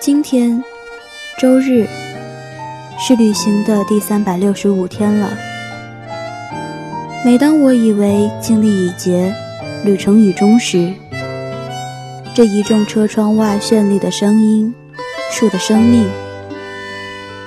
今天，周日，是旅行的第三百六十五天了。每当我以为经历已竭，旅程已终时，这一众车窗外绚丽的声音，树的生命，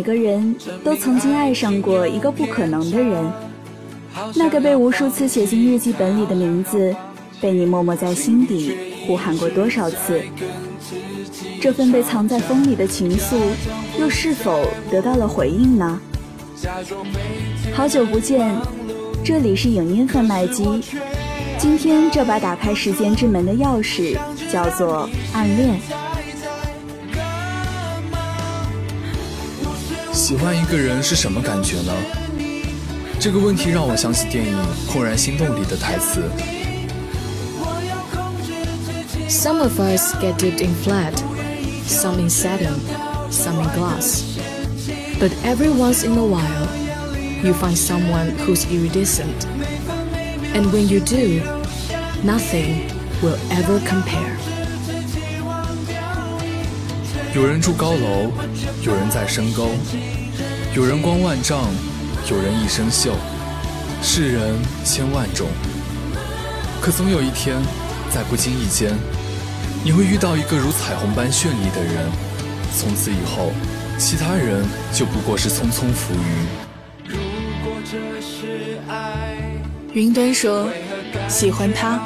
每个人都曾经爱上过一个不可能的人？那个被无数次写进日记本里的名字，被你默默在心底呼喊过多少次？这份被藏在风里的情愫，又是否得到了回应呢？好久不见，这里是影音贩卖机。今天这把打开时间之门的钥匙，叫做暗恋。喜欢一个人是什么感觉呢？这个问题让我想起电影《怦然心动》里的台词。Some of us get dipped in flat, some in satin, some in glass. But every once in a while, you find someone who's iridescent. And when you do, nothing will ever compare. 有人住高楼，有人在深沟，有人光万丈。有人一生锈，世人千万种，可总有一天，在不经意间，你会遇到一个如彩虹般绚丽的人。从此以后，其他人就不过是匆匆浮云。云端说：“喜欢他，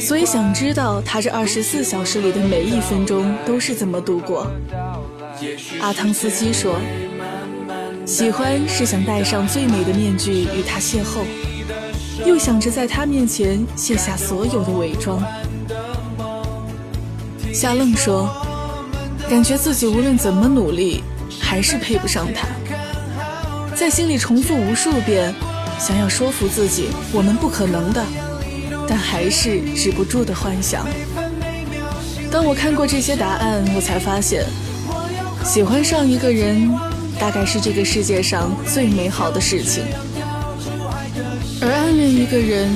所以想知道他这二十四小时里的每一分钟都是怎么度过。”阿汤斯基说。喜欢是想戴上最美的面具与他邂逅，又想着在他面前卸下所有的伪装。夏愣说：“感觉自己无论怎么努力，还是配不上他。在心里重复无数遍，想要说服自己我们不可能的，但还是止不住的幻想。当我看过这些答案，我才发现，喜欢上一个人。”大概是这个世界上最美好的事情，而暗恋一个人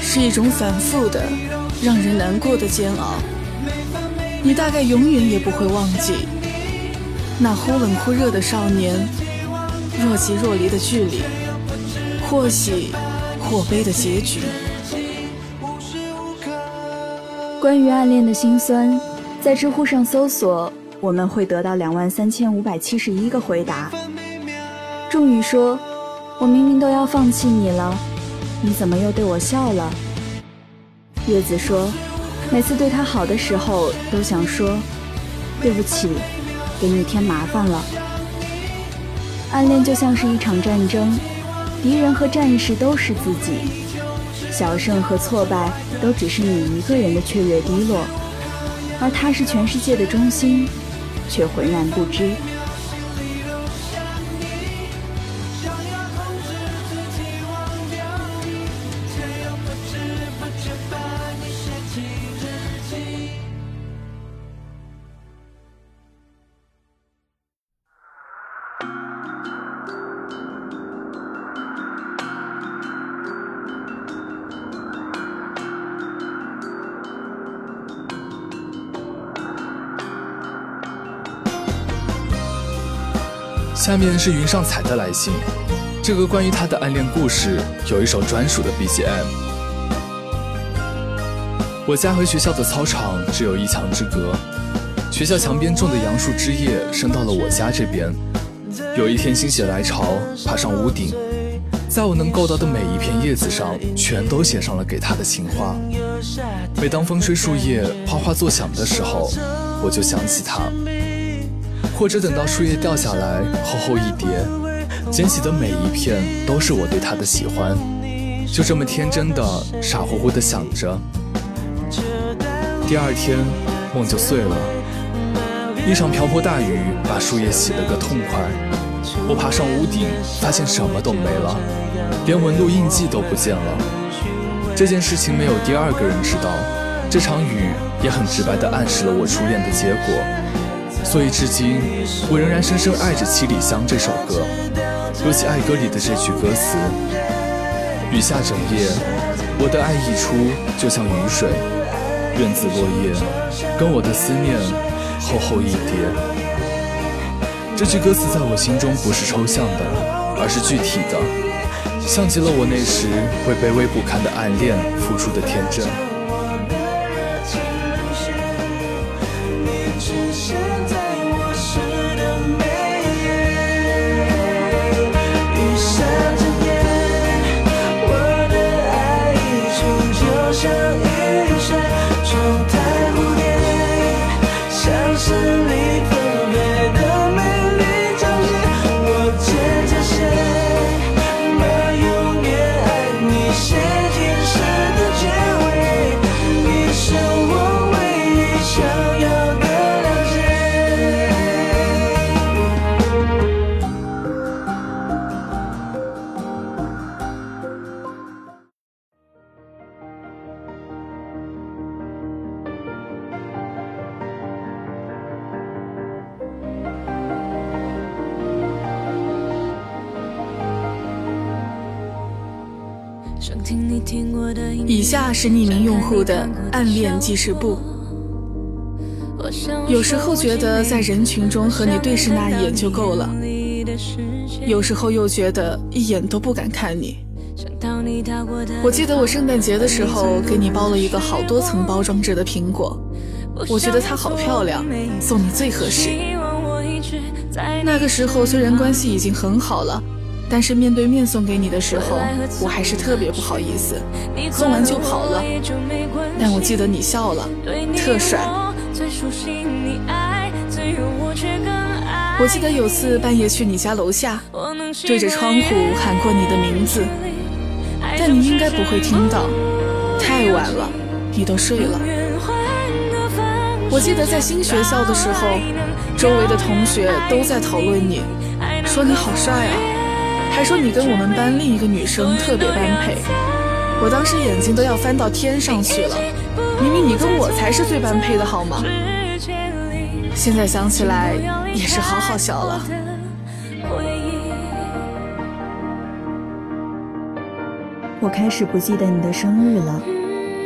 是一种反复的、让人难过的煎熬。你大概永远也不会忘记那忽冷忽热的少年，若即若离的距离，或喜或悲的结局。关于暗恋的辛酸，在知乎上搜索。我们会得到两万三千五百七十一个回答。仲宇说：“我明明都要放弃你了，你怎么又对我笑了？”叶子说：“每次对他好的时候，都想说对不起，给你添麻烦了。”暗恋就像是一场战争，敌人和战士都是自己，小胜和挫败都只是你一个人的雀跃低落，而他是全世界的中心。却浑然不知。是云上彩的来信，这个关于他的暗恋故事有一首专属的 BGM。我家和学校的操场只有一墙之隔，学校墙边种的杨树枝叶伸到了我家这边。有一天心血来潮，爬上屋顶，在我能够到的每一片叶子上，全都写上了给他的情话。每当风吹树叶、哗哗作响的时候，我就想起他。或者等到树叶掉下来，厚厚一叠，捡起的每一片都是我对他的喜欢。就这么天真的、傻乎乎的想着。第二天，梦就碎了。一场瓢泼大雨把树叶洗了个痛快。我爬上屋顶，发现什么都没了，连纹路印记都不见了。这件事情没有第二个人知道。这场雨也很直白地暗示了我初恋的结果。所以至今，我仍然深深爱着《七里香》这首歌，尤其爱歌里的这句歌词：雨下整夜，我的爱溢出，就像雨水。院子落叶，跟我的思念厚厚一叠。这句歌词在我心中不是抽象的，而是具体的，像极了我那时为卑微不堪的暗恋付出的天真。是匿名用户的暗恋记事簿。有时候觉得在人群中和你对视那一眼就够了，有时候又觉得一眼都不敢看你。我记得我圣诞节的时候给你包了一个好多层包装着的苹果，我觉得它好漂亮，送你最合适。那个时候虽然关系已经很好了。但是面对面送给你的时候，我还是特别不好意思，送完就跑了。但我记得你笑了，特帅。我记得有次半夜去你家楼下，对着窗户喊过你的名字，但你应该不会听到，太晚了，你都睡了。我记得在新学校的时候，周围的同学都在讨论你，说你好帅啊。还说你跟我们班另一个女生特别般配，我当时眼睛都要翻到天上去了。明明你跟我才是最般配的，好吗？现在想起来也是好好笑了。我开始不记得你的生日了，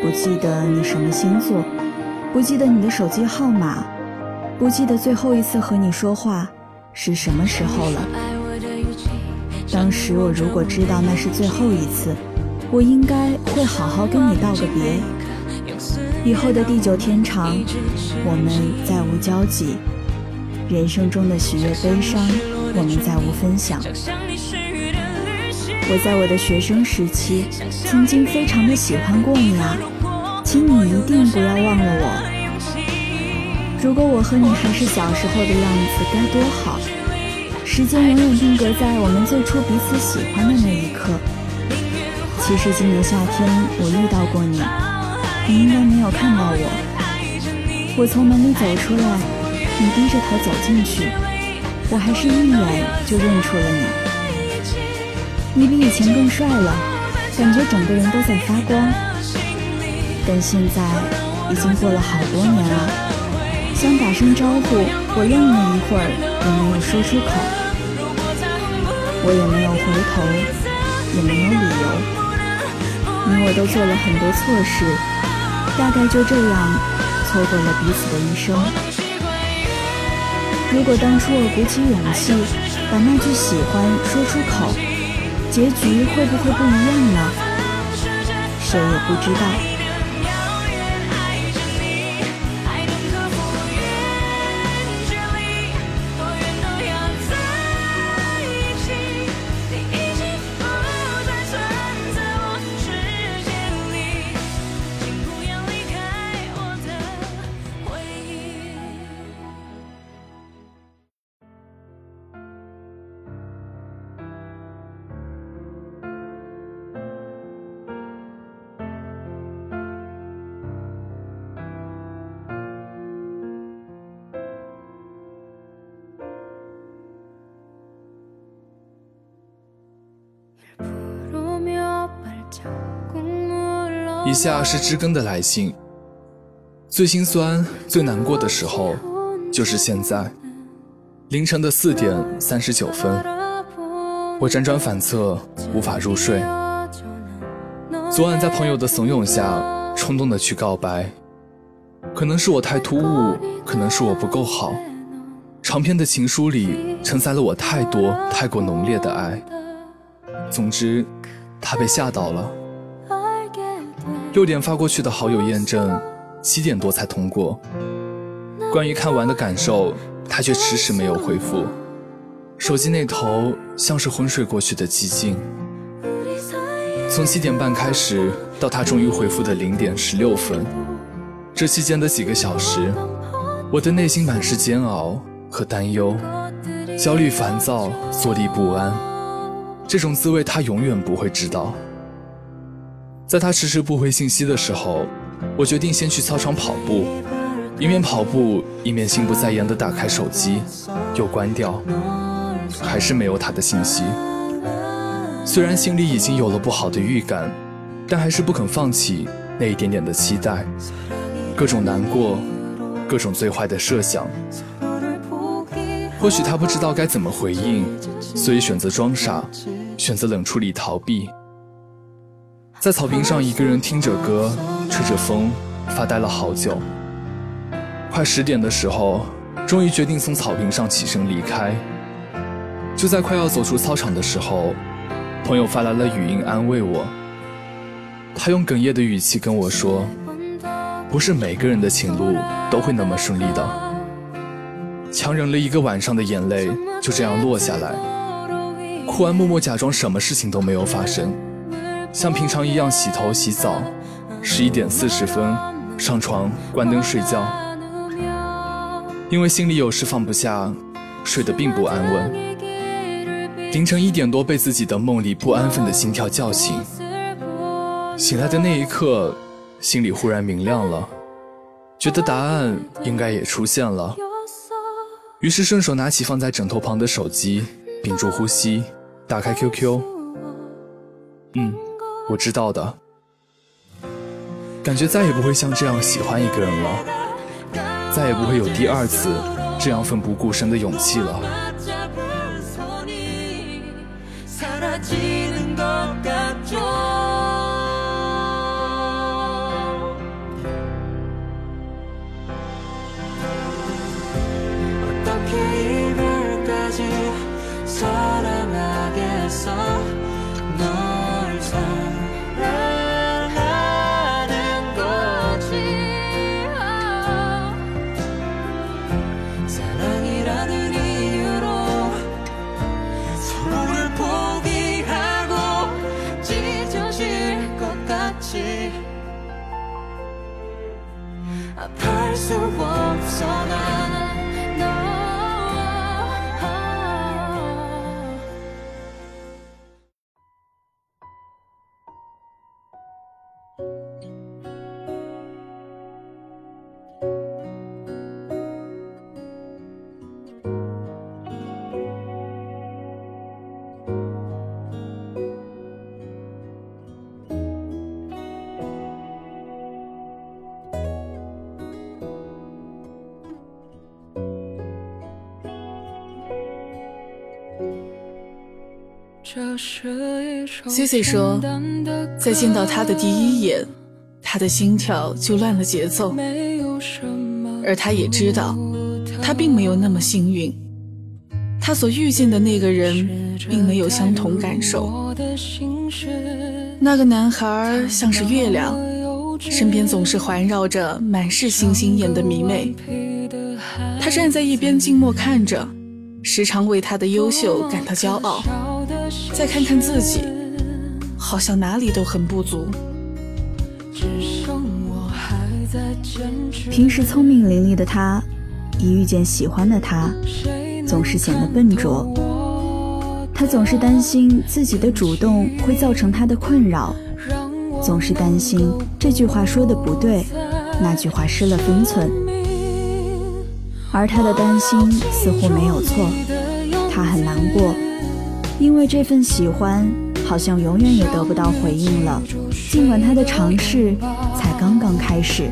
不记得你什么星座，不记得你的手机号码，不记得最后一次和你说话是什么时候了。当时我如果知道那是最后一次，我应该会好好跟你道个别。以后的地久天长，我们再无交集。人生中的喜悦悲伤，我们再无分享。我在我的学生时期，曾经非常的喜欢过你啊，请你一定不要忘了我。如果我和你还是小时候的样子，该多好。时间永远定格在我们最初彼此喜欢的那一刻。其实今年夏天我遇到过你，你应该没有看到我。我从门里走出来，你低着头走进去，我还是一眼就认出了你。你比以前更帅了，感觉整个人都在发光。但现在已经过了好多年了，想打声招呼，我愣了一会儿，也没有说出口。我也没有回头，也没有理由。你我都做了很多错事，大概就这样错过了彼此的一生。如果当初我鼓起勇气把那句喜欢说出口，结局会不会不一样呢？谁也不知道。以下是知更的来信。最心酸、最难过的时候，就是现在，凌晨的四点三十九分，我辗转反侧，无法入睡。昨晚在朋友的怂恿下，冲动的去告白，可能是我太突兀，可能是我不够好。长篇的情书里承载了我太多、太过浓烈的爱。总之，他被吓到了。六点发过去的好友验证，七点多才通过。关于看完的感受，他却迟迟没有回复。手机那头像是昏睡过去的寂静。从七点半开始，到他终于回复的零点十六分，这期间的几个小时，我的内心满是煎熬和担忧，焦虑、烦躁、坐立不安。这种滋味，他永远不会知道。在他迟迟不回信息的时候，我决定先去操场跑步，一面跑步一面心不在焉地打开手机，又关掉，还是没有他的信息。虽然心里已经有了不好的预感，但还是不肯放弃那一点点的期待。各种难过，各种最坏的设想。或许他不知道该怎么回应，所以选择装傻，选择冷处理逃避。在草坪上一个人听着歌，吹着风，发呆了好久。快十点的时候，终于决定从草坪上起身离开。就在快要走出操场的时候。朋友发来了语音安慰我，他用哽咽的语气跟我说：“不是每个人的情路都会那么顺利的。”强忍了一个晚上的眼泪就这样落下来，哭完默默假装什么事情都没有发生，像平常一样洗头洗澡，十一点四十分上床关灯睡觉，因为心里有事放不下，睡得并不安稳。凌晨一点多，被自己的梦里不安分的心跳叫醒。醒来的那一刻，心里忽然明亮了，觉得答案应该也出现了。于是顺手拿起放在枕头旁的手机，屏住呼吸，打开 QQ。嗯，我知道的。感觉再也不会像这样喜欢一个人了，再也不会有第二次这样奋不顾身的勇气了。C C 说，在见到他的第一眼，他的心跳就乱了节奏，而他也知道，他并没有那么幸运，他所遇见的那个人并没有相同感受。那个男孩像是月亮，身边总是环绕着满是星星眼的迷妹，他站在一边静默看着，时常为他的优秀感到骄傲。再看看自己，好像哪里都很不足。平时聪明伶俐的他，一遇见喜欢的他，总是显得笨拙。他总是担心自己的主动会造成他的困扰，总是担心这句话说的不对，那句话失了分寸。而他的担心似乎没有错，他很难过。因为这份喜欢，好像永远也得不到回应了，尽管他的尝试才刚刚开始。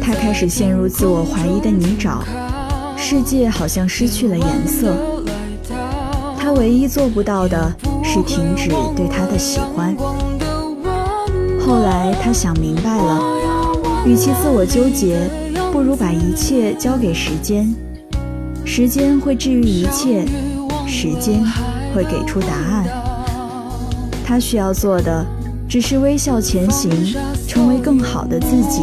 他开始陷入自我怀疑的泥沼，世界好像失去了颜色。他唯一做不到的是停止对他的喜欢。后来他想明白了，与其自我纠结，不如把一切交给时间。时间会治愈一切，时间会给出答案。他需要做的只是微笑前行，成为更好的自己，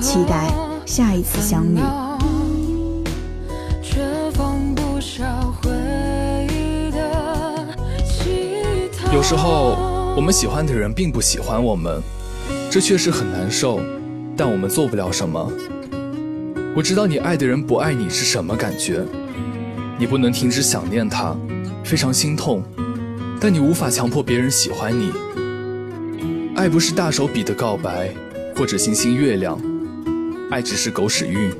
期待下一次相遇。有时候，我们喜欢的人并不喜欢我们，这确实很难受，但我们做不了什么。我知道你爱的人不爱你是什么感觉，你不能停止想念他，非常心痛，但你无法强迫别人喜欢你。爱不是大手笔的告白，或者星星月亮，爱只是狗屎运。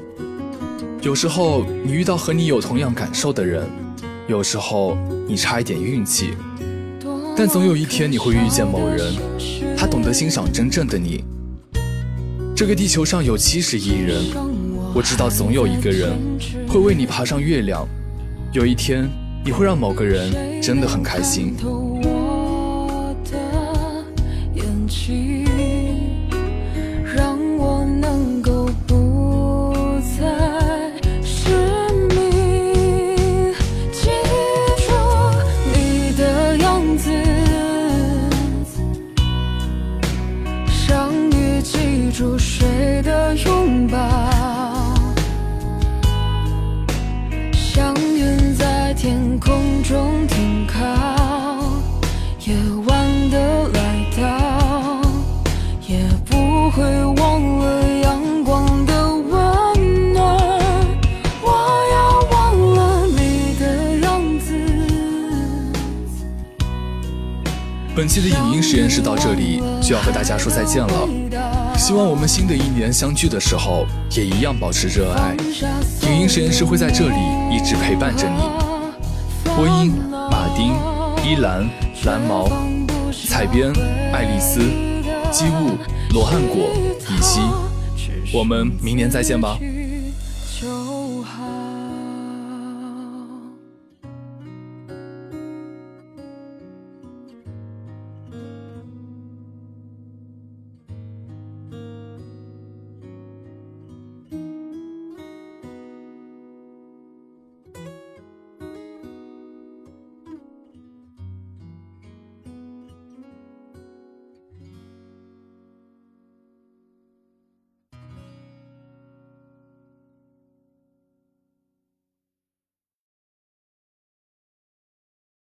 有时候你遇到和你有同样感受的人，有时候你差一点运气，但总有一天你会遇见某人，他懂得欣赏真正的你。这个地球上有七十亿人，我知道总有一个人会为你爬上月亮。有一天，你会让某个人真的很开心。期的影音实验室到这里就要和大家说再见了，希望我们新的一年相聚的时候也一样保持热爱。影音实验室会在这里一直陪伴着你。播音：马丁、依兰、蓝毛，采编：爱丽丝、机务、罗汉果、以西。我们明年再见吧。就好